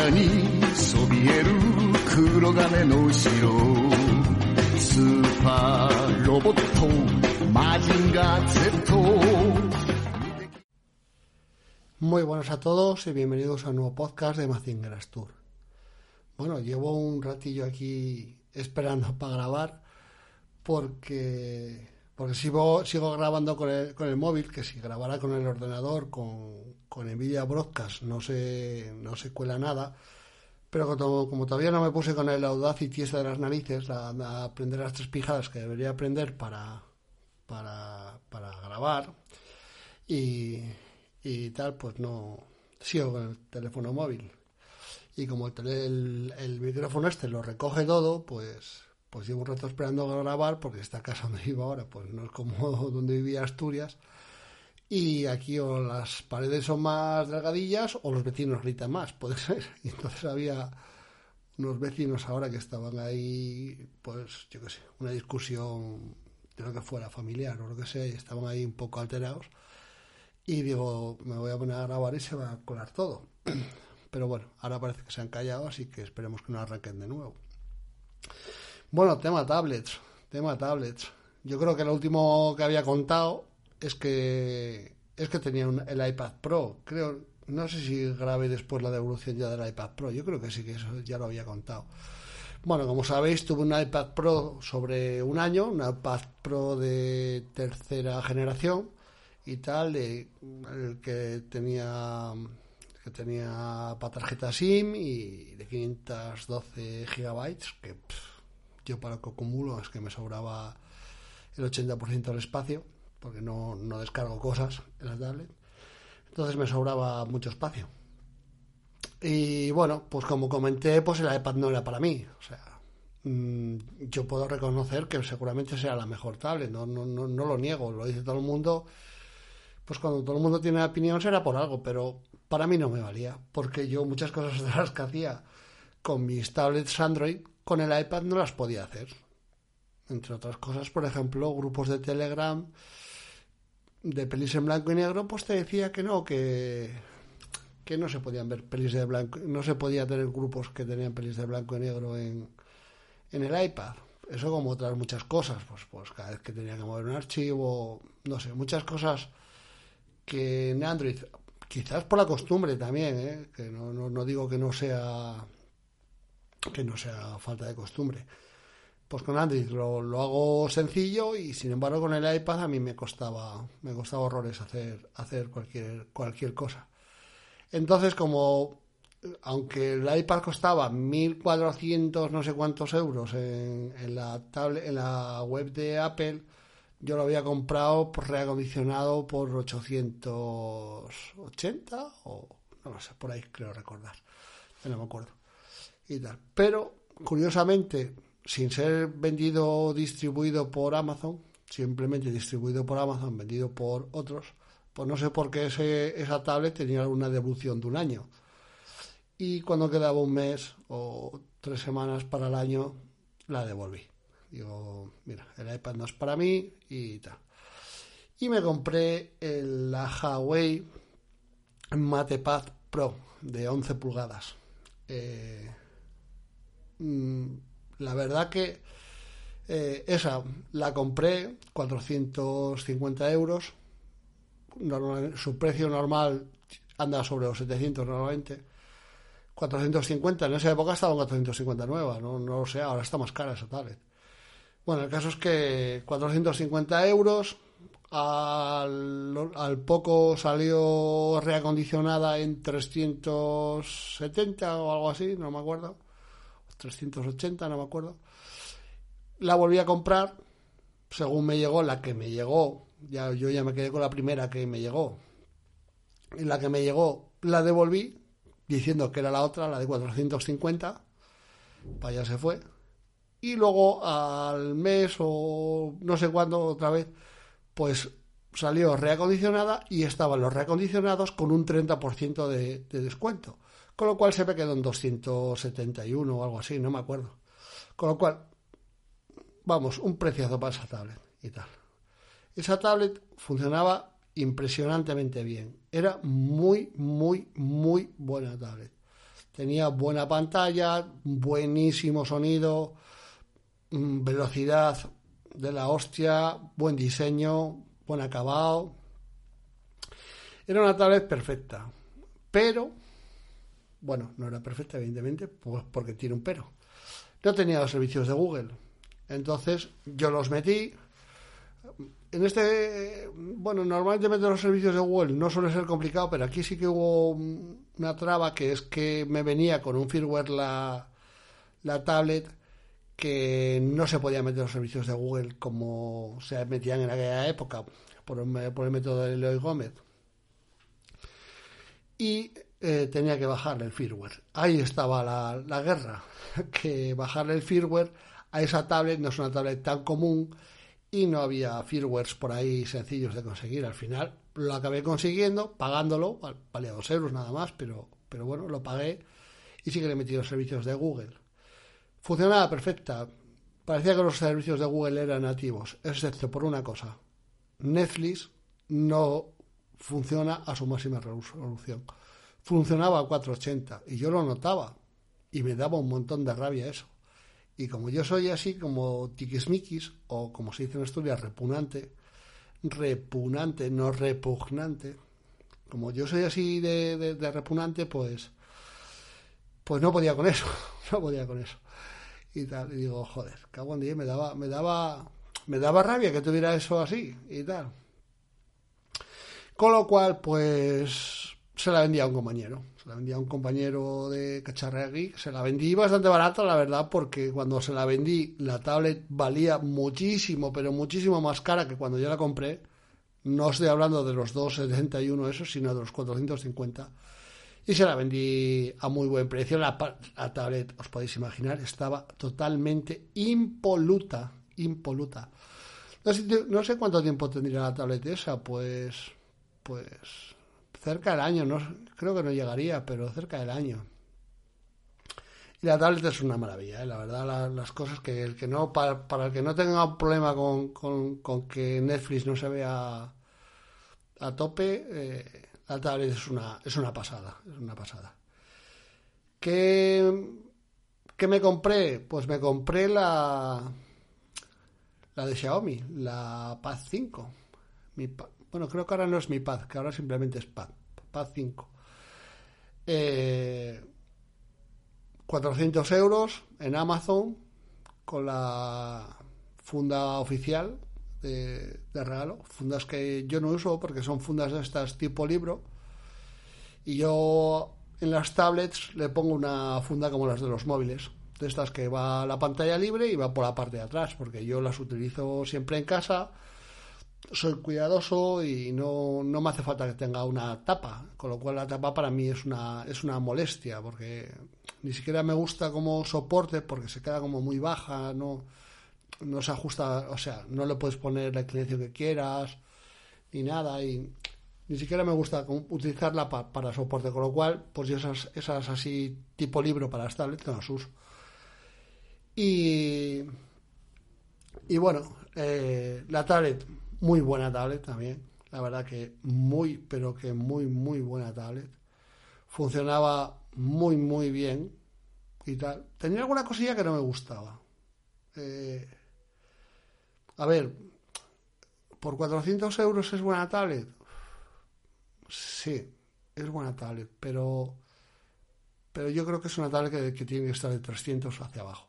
中にそびえる黒金の城スーパーロボットマジンガー Z Muy buenas a todos y bienvenidos a un nuevo podcast de Mazingeras Tour. Bueno, llevo un ratillo aquí esperando para grabar porque porque sigo, sigo grabando con el, con el móvil, que si grabara con el ordenador, con, con Nvidia Broadcast, no se, no se cuela nada. Pero como, como, todavía no me puse con el Audacity ese de las narices, a aprender las tres pijadas que debería aprender para, para, para grabar y, y tal, pues no sigo con el teléfono móvil. Y como el, el, el micrófono este lo recoge todo, pues pues llevo un rato esperando grabar porque esta casa donde vivo ahora pues no es como donde vivía Asturias y aquí o las paredes son más delgadillas o los vecinos gritan más, puede ser. Y entonces había unos vecinos ahora que estaban ahí, pues yo qué sé, una discusión de lo que fuera familiar o lo que sea, y estaban ahí un poco alterados. Y digo, me voy a poner a grabar y se va a colar todo. Pero bueno, ahora parece que se han callado, así que esperemos que no arranquen de nuevo. Bueno, tema tablets, tema tablets. Yo creo que lo último que había contado es que es que tenía un, el iPad Pro. Creo, no sé si grabé después la devolución ya del iPad Pro. Yo creo que sí que eso ya lo había contado. Bueno, como sabéis, tuve un iPad Pro sobre un año, un iPad Pro de tercera generación y tal, de, el que tenía que tenía para tarjeta SIM y de 512 gigabytes, que yo para lo que acumulo es que me sobraba el 80% del espacio, porque no, no descargo cosas en la tablet. Entonces me sobraba mucho espacio. Y bueno, pues como comenté, pues el iPad no era para mí. O sea, mmm, yo puedo reconocer que seguramente sea la mejor tablet, no, no, no, no, lo niego, lo dice todo el mundo. Pues cuando todo el mundo tiene opinión será por algo, pero para mí no me valía, porque yo muchas cosas de las que hacía con mis tablets Android con el iPad no las podía hacer. Entre otras cosas, por ejemplo, grupos de Telegram de pelis en blanco y negro, pues te decía que no, que, que no se podían ver pelis de blanco, no se podía tener grupos que tenían pelis de blanco y negro en, en el iPad. Eso como otras muchas cosas, pues, pues cada vez que tenía que mover un archivo, no sé, muchas cosas que en Android, quizás por la costumbre también, ¿eh? que no, no, no digo que no sea que no sea falta de costumbre. Pues con Android lo, lo, hago sencillo y sin embargo con el iPad a mí me costaba, me costaba horrores hacer, hacer cualquier, cualquier cosa. Entonces como, aunque el iPad costaba 1400 no sé cuántos euros en, la tablet, en la web de Apple, yo lo había comprado por reacondicionado por 880 o no lo sé, por ahí creo recordar. No me acuerdo y tal. Pero, curiosamente, sin ser vendido o distribuido por Amazon, simplemente distribuido por Amazon, vendido por otros, pues no sé por qué ese, esa tablet tenía una devolución de un año. Y cuando quedaba un mes o tres semanas para el año, la devolví. Digo, mira, el iPad no es para mí y tal. Y me compré el, la Huawei MatePad Pro de 11 pulgadas. Eh, la verdad que eh, esa la compré 450 euros. Su precio normal anda sobre los 700 normalmente. 450, en esa época estaba en 450 nueva, no, no lo sé, ahora está más cara esa tablet. Bueno, el caso es que 450 euros, al, al, poco salió reacondicionada en 370 o algo así, no me acuerdo. 380, no me acuerdo. La volví a comprar, según me llegó, la que me llegó, ya, yo ya me quedé con la primera que me llegó. Y la que me llegó la devolví, diciendo que era la otra, la de 450, para allá se fue. Y luego al mes o no sé cuándo otra vez, pues salió reacondicionada y estaban los reacondicionados con un 30% de, de descuento. Con lo cual se me quedó en 271 o algo así, no me acuerdo. Con lo cual, vamos, un preciazo para esa tablet y tal. Esa tablet funcionaba impresionantemente bien. Era muy, muy, muy buena tablet. Tenía buena pantalla, buenísimo sonido, mm, velocidad de la hostia, buen diseño, buen acabado. Era una tablet perfecta, pero, bueno, no era perfecta, evidentemente, pues porque tiene un pero. No tenía los servicios de Google. Entonces yo los metí. En este, bueno, normalmente meter los servicios de Google no suele ser complicado, pero aquí sí que hubo una traba que es que me venía con un firmware la, la tablet que no se podía meter los servicios de Google como se metían en aquella época por el, por el método de Eloy Gómez. Y eh, tenía que bajarle el firmware. Ahí estaba la, la, guerra, que bajarle el firmware a esa tablet no es una tablet tan común y no había firmwares por ahí sencillos de conseguir. Al final lo acabé consiguiendo, pagándolo, valía dos euros nada más, pero, pero bueno, lo pagué y sí que le metí los servicios de Google. Funcionaba perfecta. Parecía que los servicios de Google eran nativos, excepto por una cosa. Netflix no funciona a su máxima resolución. Funcionaba a 480 y yo lo notaba y me daba un montón de rabia eso. Y como yo soy así como tiquismiquis o como se dice en Asturias, repugnante, repugnante, no repugnante, como yo soy así de, de repugnante, pues, pues no podía con eso, no podía con eso y tal. Y digo, joder, cago en día, me daba, me daba, me daba rabia que tuviera eso así y tal. Con lo cual, pues, se la vendía a un compañero. Se la vendía a un compañero de Cacharregui. Se la vendí bastante barata, la verdad, porque cuando se la vendí, la tablet valía muchísimo, pero muchísimo más cara que cuando yo la compré. No estoy hablando de los 2,71 esos, sino de los 450 y se la vendí a muy buen precio. La, tablet, os podéis imaginar, estaba totalmente impoluta, impoluta. No sé, cuánto tiempo tendría la tablet esa, pues, pues cerca del año, no, creo que no llegaría, pero cerca del año. Y la tablet es una maravilla, ¿eh? la verdad, las cosas que el que no, para, para, el que no tenga un problema con, con, que Netflix no se vea a tope, eh, la tablet es una, es una pasada, es una pasada. ¿Qué, ¿Qué me compré? Pues me compré la, la de Xiaomi, la Pad 5. Mi, bueno, creo que ahora no es mi Pad, que ahora simplemente es Pad, Pad 5. 400 eh, euros en Amazon con la funda oficial de, regalo, fundas que yo no uso porque son fundas de estas tipo libro. Y yo en las tablets le pongo una funda como las de los móviles, de estas que va la pantalla libre y va por la parte de atrás, porque yo las utilizo siempre en casa, soy cuidadoso y no, no me hace falta que tenga una tapa, con lo cual la tapa para mí es una, es una molestia, porque ni siquiera me gusta como soporte, porque se queda como muy baja, no no se ajusta, o sea, no le puedes poner la inclinación que quieras, ni nada, y ni siquiera me gusta utilizarla para soporte, con lo cual, pues yo esas, esas así tipo libro para las tablets no las uso. Y, y bueno, eh, la tablet, muy buena tablet también, la verdad que muy, pero que muy, muy buena tablet. Funcionaba muy, muy bien y tal. Tenía alguna cosilla que no me gustaba. Eh, a ver, ¿por 400 euros es buena tablet? Sí, es buena tablet, pero, pero yo creo que es una tablet que, tiene que estar de 300 hacia abajo.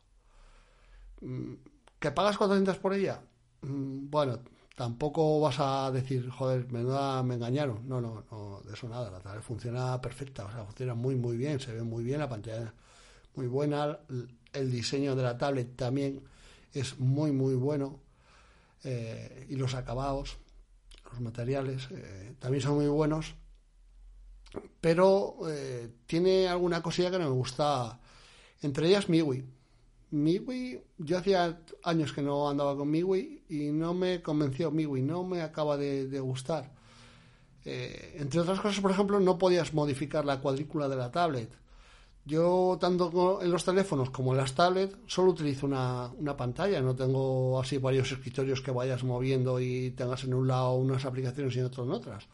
Mm, ¿Que pagas 400 por ella? Mm, bueno, tampoco vas a decir, joder, menuda, me engañaron. No, no, no, de eso nada. La tablet funciona perfecta, o sea, funciona muy, muy bien, se ve muy bien, la pantalla muy buena, el diseño de la tablet también es muy, muy bueno. Eh, y los acabados, los materiales, eh, también son muy buenos, pero eh, tiene alguna cosilla que no me gusta, entre ellas MIUI. MIUI, yo hacía años que no andaba con MIUI y no me convenció MIUI, no me acaba de gustar. entre otras cosas, por ejemplo, no podías modificar la cuadrícula de la tablet. Yo, tanto en los teléfonos como en las tablets, solo utilizo una, una, pantalla. No tengo así varios escritorios que vayas moviendo y tengas en un lado unas aplicaciones y en otro en otras.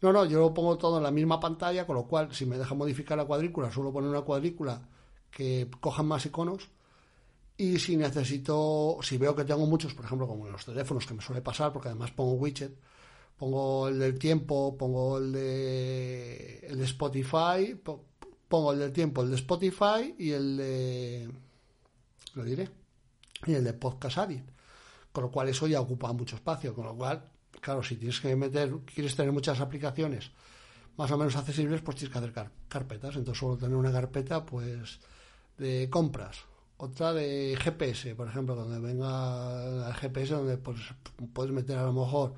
No, no, yo lo pongo todo en la misma pantalla, con lo cual, si me deja modificar la cuadrícula, suelo poner una cuadrícula que cojan más iconos. Y si necesito, si veo que tengo muchos, por ejemplo, como en los teléfonos, que me suele pasar, porque además pongo widget, pongo el del tiempo, pongo el de, el de Spotify, pongo el del tiempo, el de Spotify y el de, lo diré, y el de Podcast Addict. Con lo cual eso ya ocupa mucho espacio, con lo cual, claro, si tienes que meter, quieres tener muchas aplicaciones más o menos accesibles, pues tienes que hacer carpetas. Entonces suelo tener una carpeta, pues, de compras, otra de GPS, por ejemplo, donde venga el GPS, donde pues, puedes meter a lo mejor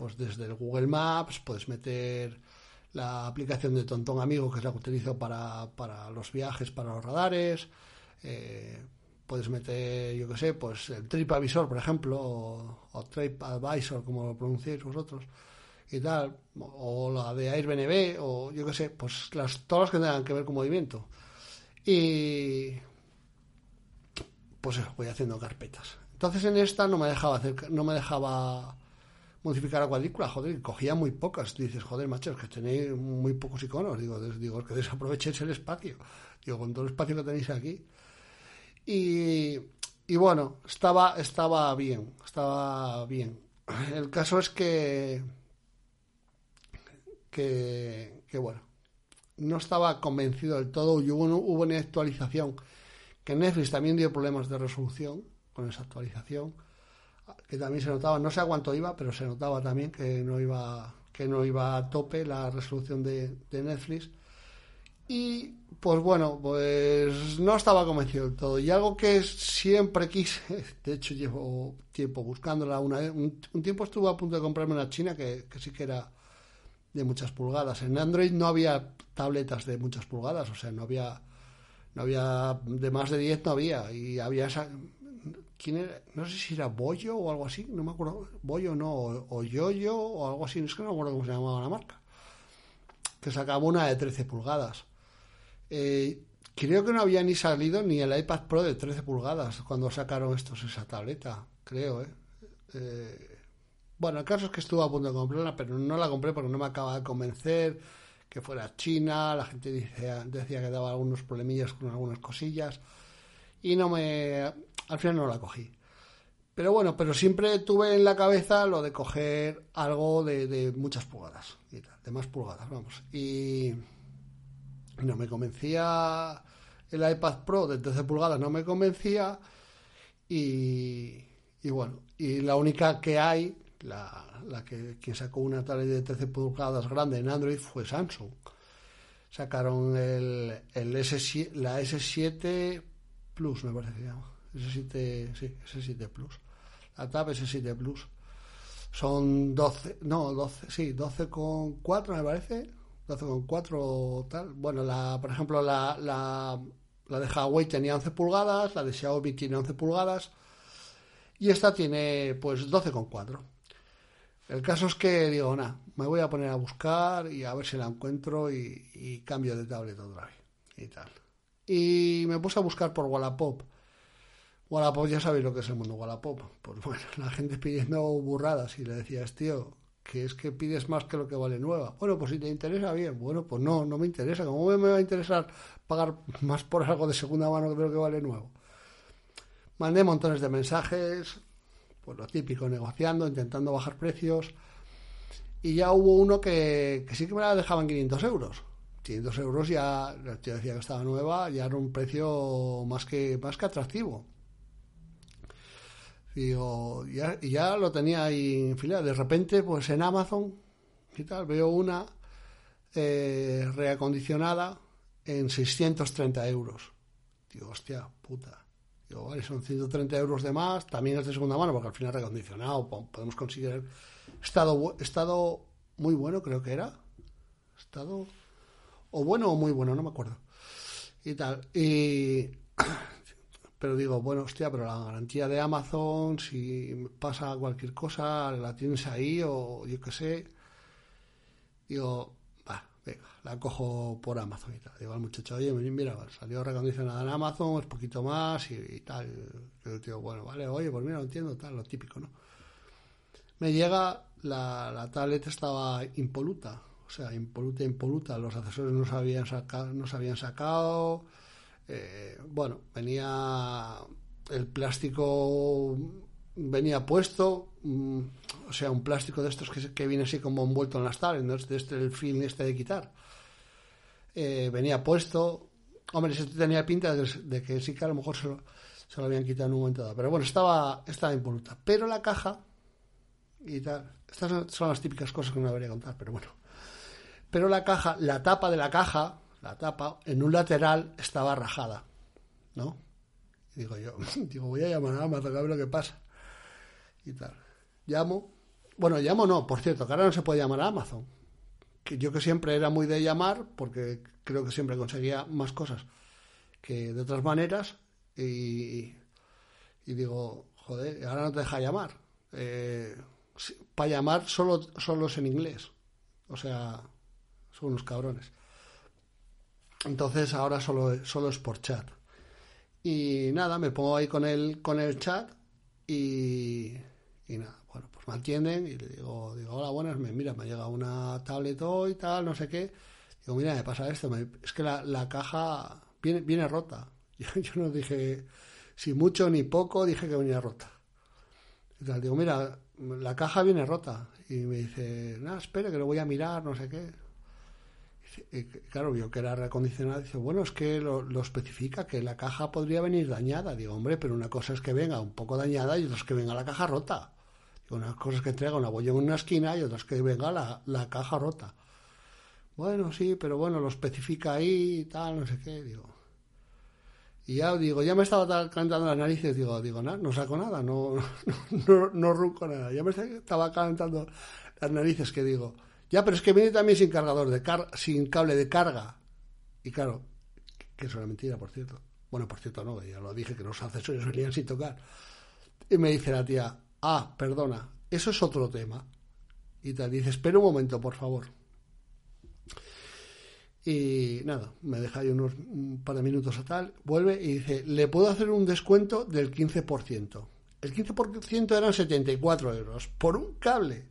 pues desde el Google Maps puedes meter la aplicación de Tontón Amigo, que es la que utilizo para, los viajes, para los radares. Eh, puedes meter, yo qué sé, pues el TripAvisor, por ejemplo, o, TripAdvisor, como lo pronunciáis vosotros, y tal, o la de Airbnb, o yo qué sé, pues las, todas las que tengan que ver con movimiento. Y pues eso, voy haciendo carpetas. Entonces en esta no me dejaba hacer, no me dejaba modificar la cuadrícula, joder, cogía muy pocas. dices, joder, macho, es que tenéis muy pocos iconos. Digo, digo, que desaprovechéis el espacio. Digo, con todo el espacio que tenéis aquí. Y, y bueno, estaba, estaba bien, estaba bien. El caso es que, que, que bueno, no estaba convencido del todo. Y hubo, hubo una actualización que Netflix también dio problemas de resolución con esa actualización que también se notaba, no sé a cuánto iba, pero se notaba también que no iba, que no iba a tope la resolución de, Netflix. Y pues bueno, pues no estaba convencido del todo. Y algo que siempre quise, de hecho llevo tiempo buscándola, una, un, un tiempo estuve a punto de comprarme una china que, que sí que era de muchas pulgadas. En Android no había tabletas de muchas pulgadas, o sea, no había no había de más de 10 no había y había esa, no sé si era Bollo o algo así, no me acuerdo, Bollo no, o, Yoyo o algo así, es que no me acuerdo cómo se llamaba la marca, que sacaba una de 13 pulgadas. Eh, creo que no había ni salido ni el iPad Pro de 13 pulgadas cuando sacaron estos esa tableta, creo, ¿eh? ¿eh? bueno, el caso es que estuve a punto de comprarla, pero no la compré porque no me acaba de convencer que fuera china, la gente decía, que daba algunos problemillas con algunas cosillas y no me al final no la cogí. Pero bueno, pero siempre tuve en la cabeza lo de coger algo de, muchas pulgadas, de más pulgadas, vamos. Y no me convencía el iPad Pro de 13 pulgadas, no me convencía. Y, bueno, y la única que hay, la, la que quien sacó una tablet de 13 pulgadas grande en Android fue Samsung. Sacaron el, el S7, la S7 Plus, me parece que se llama. S7, sí, S7 Plus. La Tab S7 Plus. Son 12, no, 12, sí, 12,4 me parece. 12,4 tal. Bueno, la, por ejemplo, la, la, la de Huawei tenía 11 pulgadas, la de Xiaomi tiene 11 pulgadas y esta tiene pues 12,4. El caso es que digo, nada, me voy a poner a buscar y a ver si la encuentro y, cambio de tablet otra vez y tal. Y me puse a buscar por Wallapop Wallapop ya sabéis lo que es el mundo Wallapop. Pues bueno, la gente pidiendo burradas y le decías, tío, que es que pides más que lo que vale nueva. Bueno, pues si te interesa, bien. Bueno, pues no, no me interesa. ¿Cómo me va a interesar pagar más por algo de segunda mano que lo que vale nuevo? Mandé montones de mensajes, pues lo típico, negociando, intentando bajar precios. Y ya hubo uno que, sí que me la dejaban 500 euros. 500 euros ya, te decía que estaba nueva, ya era un precio más que, más que atractivo. Digo, ya, ya lo tenía ahí en fila. De repente, pues en Amazon y tal, veo una eh, reacondicionada en 630 euros. Digo, hostia, puta. Digo, vale, son 130 euros de más. También es de segunda mano, porque al final reacondicionado podemos conseguir estado, estado muy bueno, creo que era. Estado o bueno o muy bueno, no me acuerdo. Y tal. Y pero digo, bueno, hostia, pero la garantía de Amazon, si pasa cualquier cosa, la tienes ahí o yo qué sé. Digo, venga, la cojo por Amazon y tal. Digo al muchacho, oye, mira, salió recondicionada en Amazon, es poquito más y, tal. Yo digo, bueno, vale, oye, pues mira, lo entiendo, tal, lo típico, ¿no? Me llega, la, la tablet estaba impoluta. O sea, impoluta, impoluta. Los accesorios no se habían sacado. No se habían sacado. Eh, bueno, venía el plástico venía puesto, mm, o sea, un plástico de estos que, que viene así como envuelto en las tablas, ¿no? este, este el film este de quitar. Eh, venía puesto, hombre, se tenía pinta de, que sí que a lo mejor se lo, se lo, habían quitado en un momento dado, pero bueno, estaba, estaba impoluta. Pero la caja y tal, estas son las típicas cosas que no debería contar, pero bueno. Pero la caja, la tapa de la caja, la tapa, en un lateral estaba rajada, ¿no? Digo yo, digo, voy a llamar a Amazon a ver lo que pasa y tal. Llamo, bueno, llamo no, por cierto, que ahora no se puede llamar a Amazon. Que yo que siempre era muy de llamar, porque creo que siempre conseguía más cosas que de otras maneras, y, y digo, joder, ahora no te deja llamar. Eh, para llamar solo, solo es en inglés. O sea, son unos cabrones. Entonces ahora solo, solo es por chat. Y nada, me pongo ahí con el, con el chat y, y nada, bueno, pues me atienden y le digo, digo, hola, buenas, me, mira, me ha llegado una tablet hoy, tal, no sé qué. Digo, mira, me pasa esto, es que la, la caja viene, viene rota. Yo, yo, no dije si mucho ni poco, dije que venía rota. Tal, digo, mira, la caja viene rota. Y me dice, nada, espera, que lo voy a mirar, no sé qué. Claro, vio que era reacondicionada. Dice, bueno, es que lo, lo, especifica, que la caja podría venir dañada. Digo, hombre, pero una cosa es que venga un poco dañada y otra es que venga la caja rota. Unas cosas que entrega una bolla en una esquina y otras que venga la, la caja rota. Bueno, sí, pero bueno, lo especifica ahí y tal, no sé qué, digo. Y ya digo, ya me estaba calentando las narices, digo, digo, no, no saco nada, no, no, no, ruco nada. Ya me estaba calentando las narices que digo, ya, pero es que viene también sin cargador de car sin cable de carga. Y claro, que eso era mentira, por cierto. Bueno, por cierto, no, ya lo dije que los accesorios venían sin tocar. Y me dice la tía, Ah, perdona, eso es otro tema. Y te dice, espera un momento, por favor. Y nada, me deja ahí unos un par de minutos a tal, vuelve y dice, le puedo hacer un descuento del 15%. El 15% eran 74 euros por un cable,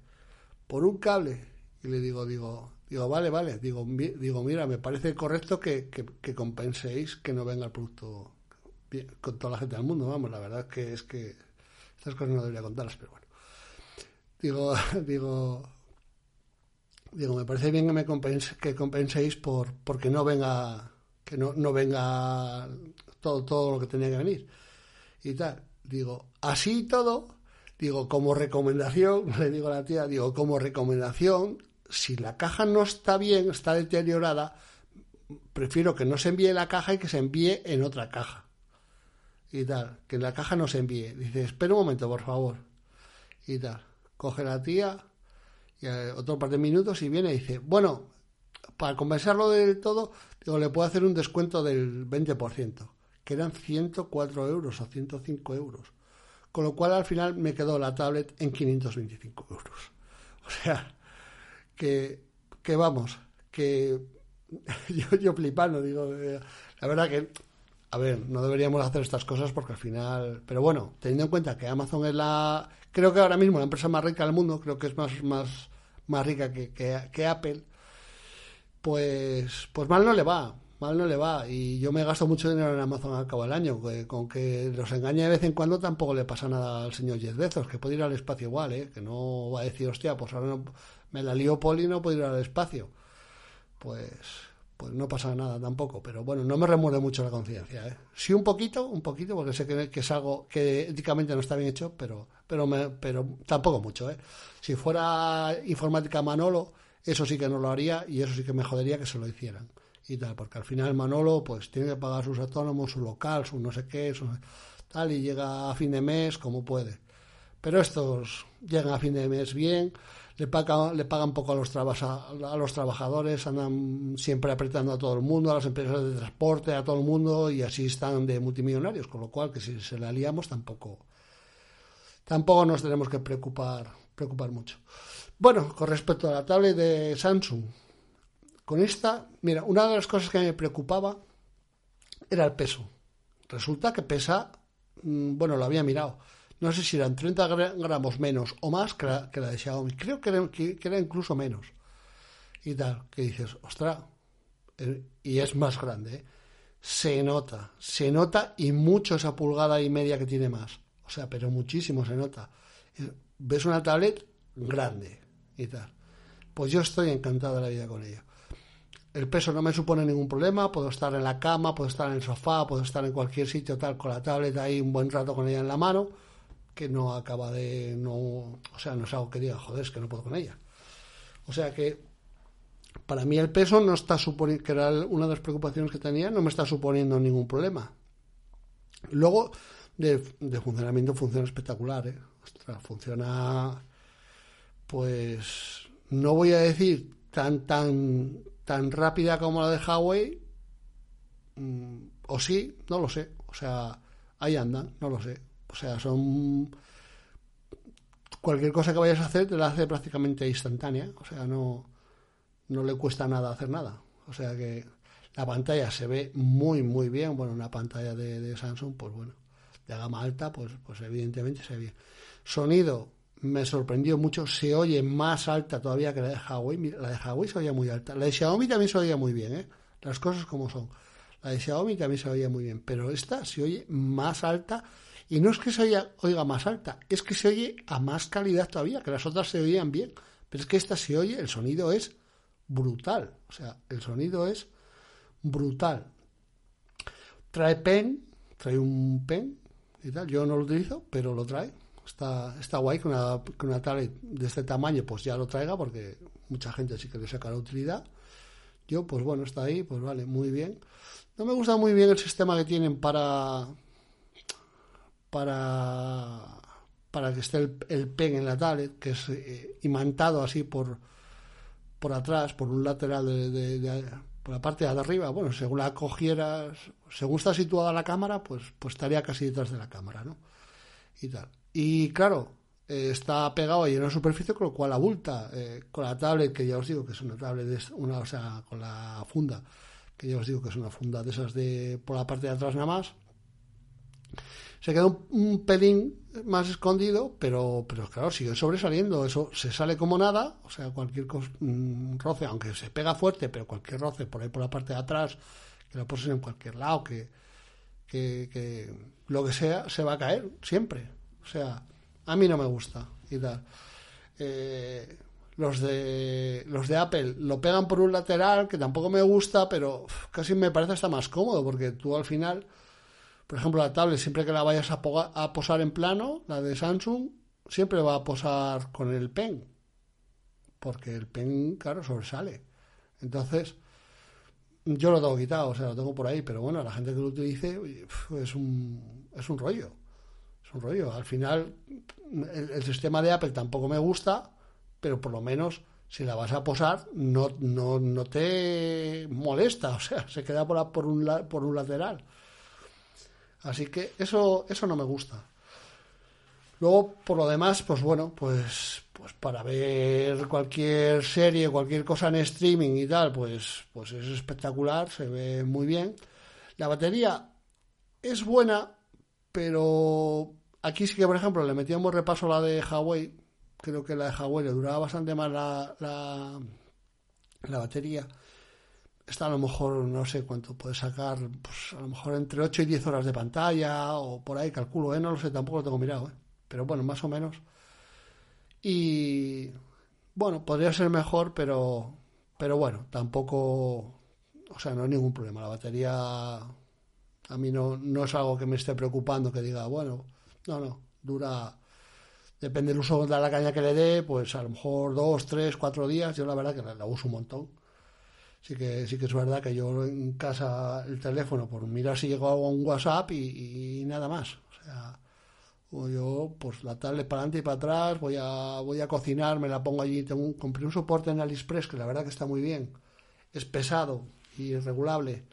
por un cable. Y le digo, digo, digo, vale, vale, digo, digo mira, me parece correcto que, que, que compenséis que no venga el producto con toda la gente del mundo, vamos, la verdad que es que estas cosas no debería contarlas, pero bueno. Digo, digo, digo, me parece bien que me compense, que compenséis por porque no venga, que no, no venga todo, todo lo que tenía que venir. Y tal. Digo, así todo, digo, como recomendación, le digo a la tía, digo, como recomendación, si la caja no está bien, está deteriorada, prefiero que no se envíe la caja y que se envíe en otra caja y tal, que la caja no se envíe. Dice, espera un momento, por favor. Y tal. Coge la tía y otro par de minutos y viene y dice, bueno, para compensarlo del todo, digo, le puedo hacer un descuento del 20%, que eran 104 euros o 105 euros. Con lo cual al final me quedó la tablet en 525 euros. O sea, que, que vamos, que yo, yo flipando, digo, eh, la verdad que a ver, no deberíamos hacer estas cosas porque al final. Pero bueno, teniendo en cuenta que Amazon es la. Creo que ahora mismo la empresa más rica del mundo, creo que es más, más, más rica que, que, Apple, pues, pues mal no le va. Mal no le va. Y yo me gasto mucho dinero en Amazon al cabo del año. Que, con que los engañe de vez en cuando tampoco le pasa nada al señor Jeff Bezos, que puede ir al espacio igual, ¿eh? Que no va a decir, hostia, pues ahora no, me la lío Poli y no puedo ir al espacio. Pues pues no pasa nada tampoco. Pero bueno, no me remueve mucho la conciencia. ¿eh? Sí, un poquito, un poquito, porque sé que, es algo que éticamente no está bien hecho, pero, pero, me, pero tampoco mucho. ¿eh? Si fuera informática Manolo, eso sí que no lo haría y eso sí que me jodería que se lo hicieran. Y tal, porque al final Manolo pues tiene que pagar sus autónomos, su local, su no sé qué, su, tal, y llega a fin de mes como puede. Pero estos llegan a fin de mes bien, le pagan, le pagan poco a los, a los trabajadores, andan siempre apretando a todo el mundo, a las empresas de transporte, a todo el mundo, y así están de multimillonarios, con lo cual que si se la liamos tampoco, tampoco nos tenemos que preocupar, preocupar mucho. Bueno, con respecto a la tablet de Samsung, con esta, mira, una de las cosas que me preocupaba era el peso. Resulta que pesa, mm, bueno, lo había mirado, no sé si eran 30 gramos menos o más que la, de Xiaomi. Creo que era, que, era, incluso menos. y tal, que dices, ostras, eh, y es más grande, ¿eh? se nota, se nota y mucho esa pulgada y media que tiene más. O sea, pero muchísimo se nota. Eh, ves una tablet grande y tal. Pues yo estoy encantado de la vida con ella. El peso no me supone ningún problema, puedo estar en la cama, puedo estar en el sofá, puedo estar en cualquier sitio tal con la tablet ahí un buen rato con ella en la mano, que no acaba de no, o sea, no es algo que diga, joder, es que no puedo con ella. O sea que para mí el peso no está suponiendo, que era una de las preocupaciones que tenía, no me está suponiendo ningún problema. Luego, de, funcionamiento funciona espectacular, ¿eh? funciona, pues, no voy a decir tan, tan, tan rápida como la de Huawei, mm, o sí, no lo sé, o sea, ahí andan, no lo sé, o sea, son cualquier cosa que vayas a hacer te la hace prácticamente instantánea, o sea, no no le cuesta nada hacer nada. O sea que la pantalla se ve muy, muy bien. Bueno, una pantalla de, Samsung, pues bueno, de gama alta, pues, pues evidentemente se ve bien. Sonido, me sorprendió mucho, se oye más alta todavía que la de Huawei. la de Huawei se oía muy alta. La de Xiaomi también se oía muy bien, ¿eh? Las cosas como son. La de Xiaomi también se oía muy bien, pero esta se oye más alta. Y no es que se oiga, más alta, es que se oye a más calidad todavía, que las otras se oían bien. Pero es que esta se oye, el sonido es brutal. O sea, el sonido es brutal. Trae pen, trae un pen y tal. Yo no lo utilizo, pero lo trae. Está, está guay que una, que una tablet de este tamaño pues ya lo traiga porque mucha gente sí que le saca la utilidad. Yo, pues bueno, está ahí, pues vale, muy bien. No me gusta muy bien el sistema que tienen para para para que esté el, pen en la tablet, que es eh, imantado así por, por atrás, por un lateral de, por la parte de arriba, bueno, según la cogieras, según está situada la cámara, pues, pues estaría casi detrás de la cámara, ¿no? Y tal. Y claro, eh, está pegado ahí en una superficie, con lo cual abulta eh, con la tablet, que ya os digo que es una tablet, una, o sea, con la funda, que ya os digo que es una funda de esas de por la parte de atrás nada más, se queda un, pelín más escondido, pero, pero claro, sigue sobresaliendo. Eso se sale como nada, o sea, cualquier mm, roce, aunque se pega fuerte, pero cualquier roce por ahí por la parte de atrás, que lo poses en cualquier lado, que, que, lo que sea, se va a caer siempre. O sea, a mí no me gusta y tal. Eh, los de los de Apple lo pegan por un lateral que tampoco me gusta, pero casi me parece hasta más cómodo porque tú al final por ejemplo, la tablet, siempre que la vayas a, posar en plano, la de Samsung, siempre va a posar con el pen. Porque el pen, claro, sobresale. Entonces, yo lo tengo quitado, o sea, lo tengo por ahí, pero bueno, la gente que lo utilice es un, es un rollo. Es un rollo. Al final, el, sistema de Apple tampoco me gusta, pero por lo menos si la vas a posar, no, no, no te molesta, o sea, se queda por, por, un, por un lateral. Así que eso, eso no me gusta. Luego, por lo demás, pues bueno, pues, pues para ver cualquier serie, cualquier cosa en streaming y tal, pues, pues es espectacular, se ve muy bien. La batería es buena, pero aquí sí que, por ejemplo, le metíamos repaso a la de Huawei. Creo que la de Huawei le duraba bastante más la, la, la batería está a lo mejor, no sé cuánto puede sacar, pues a lo mejor entre 8 y 10 horas de pantalla o por ahí, calculo, ¿eh? no lo sé, tampoco lo tengo mirado, ¿eh? pero bueno, más o menos. Y bueno, podría ser mejor, pero, pero bueno, tampoco, o sea, no hay ningún problema. La batería a mí no, no es algo que me esté preocupando, que diga, bueno, no, no, dura, depende del uso de la caña que le dé, pues a lo mejor dos, tres, cuatro días, yo la verdad que la uso un montón sí que sí que es verdad que yo en casa el teléfono por mirar si llegó a un WhatsApp y, nada más. O sea yo pues la tablet para adelante y para atrás voy a voy a cocinar me la pongo allí. Tengo compré un soporte en AliExpress que la verdad que está muy bien. Es pesado y regulable.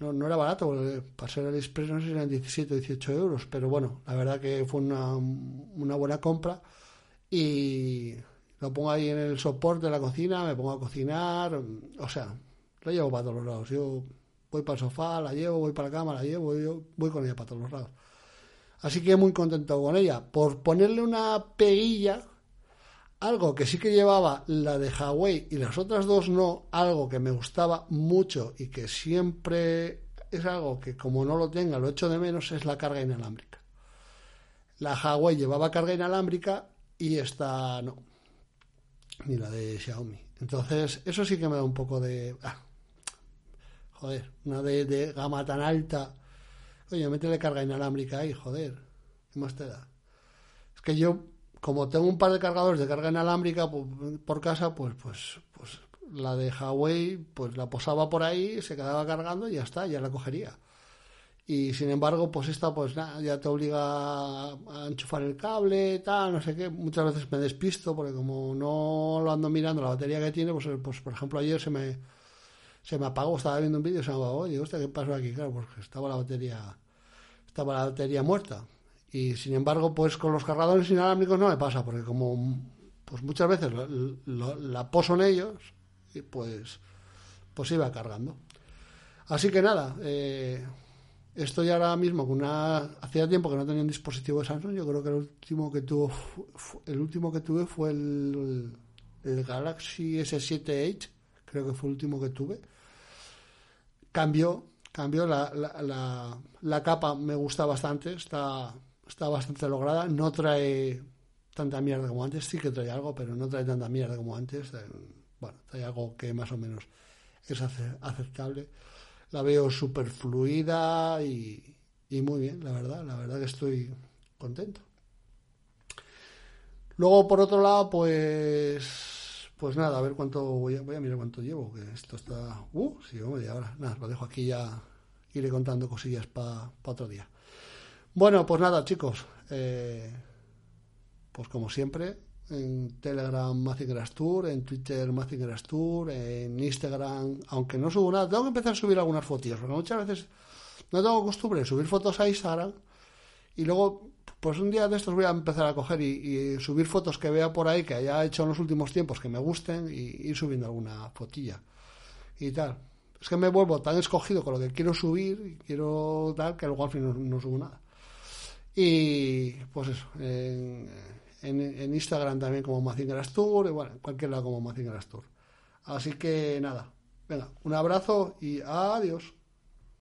No, no era barato para ser AliExpress no sé si eran 17 o 18 euros pero bueno la verdad que fue una, una buena compra y lo pongo ahí en el soporte de la cocina, me pongo a cocinar, o sea, lo llevo para todos los lados. Yo voy para el sofá, la llevo, voy para la cama, la llevo, yo voy con ella para todos los lados. Así que muy contento con ella. Por ponerle una peguilla, algo que sí que llevaba la de Huawei y las otras dos no, algo que me gustaba mucho y que siempre es algo que como no lo tenga lo echo de menos, es la carga inalámbrica. La Huawei llevaba carga inalámbrica y esta no, ni la de Xiaomi. Entonces, eso sí que me da un poco de... Ah, joder, una de, gama tan alta. Oye, métele carga inalámbrica ahí, joder. ¿Qué más te da? Es que yo, como tengo un par de cargadores de carga inalámbrica por, casa, pues, pues, pues la de Huawei, pues la posaba por ahí, se quedaba cargando y ya está, ya la cogería. Y sin embargo, pues esta, pues nada, ya te obliga a enchufar el cable, tal, no sé qué. Muchas veces me despisto porque como no lo ando mirando la batería que tiene, pues, pues por ejemplo ayer se me, se me apagó, estaba viendo un vídeo y se me apagó. Y digo, ¿qué pasó aquí? Claro, porque estaba la batería, estaba la batería muerta. Y sin embargo, pues con los cargadores inalámbricos no me pasa, porque como pues muchas veces la poso en ellos, y pues, pues iba cargando. Así que nada, eh, estoy ahora mismo con una. Hacía tiempo que no tenía un dispositivo de Samsung. Yo creo que el último que tuvo, el último que tuve fue el, el Galaxy S7 Edge. Creo que fue el último que tuve. Cambió, cambió la, la, la, capa. Me gusta bastante. Está, está bastante lograda. No trae tanta mierda como antes. Sí que trae algo, pero no trae tanta mierda como antes. Bueno, trae algo que más o menos es aceptable la veo súper fluida y, muy bien, la verdad, la verdad que estoy contento. Luego, por otro lado, pues pues nada, a ver cuánto voy a, voy a mirar cuánto llevo, que esto está... Uh, sí, media hora. Nada, lo dejo aquí ya, iré contando cosillas para otro día. Bueno, pues nada, chicos, eh, pues como siempre, en Telegram Mazinger Tour, en Twitter Mazinger Tour, en Instagram, aunque no subo nada, tengo que empezar a subir algunas fotos, porque muchas veces no tengo costumbre de subir fotos a Instagram y luego pues un día de estos voy a empezar a coger y, subir fotos que vea por ahí que haya hecho en los últimos tiempos que me gusten y ir subiendo alguna fotilla y tal. Es que me vuelvo tan escogido con lo que quiero subir y quiero tal que luego al fin no, subo nada. Y pues eso, en, Instagram también como Mazingeras Tour, y bueno, en cualquier lado como Mazingeras Tour. Así que nada, venga, un abrazo y adiós.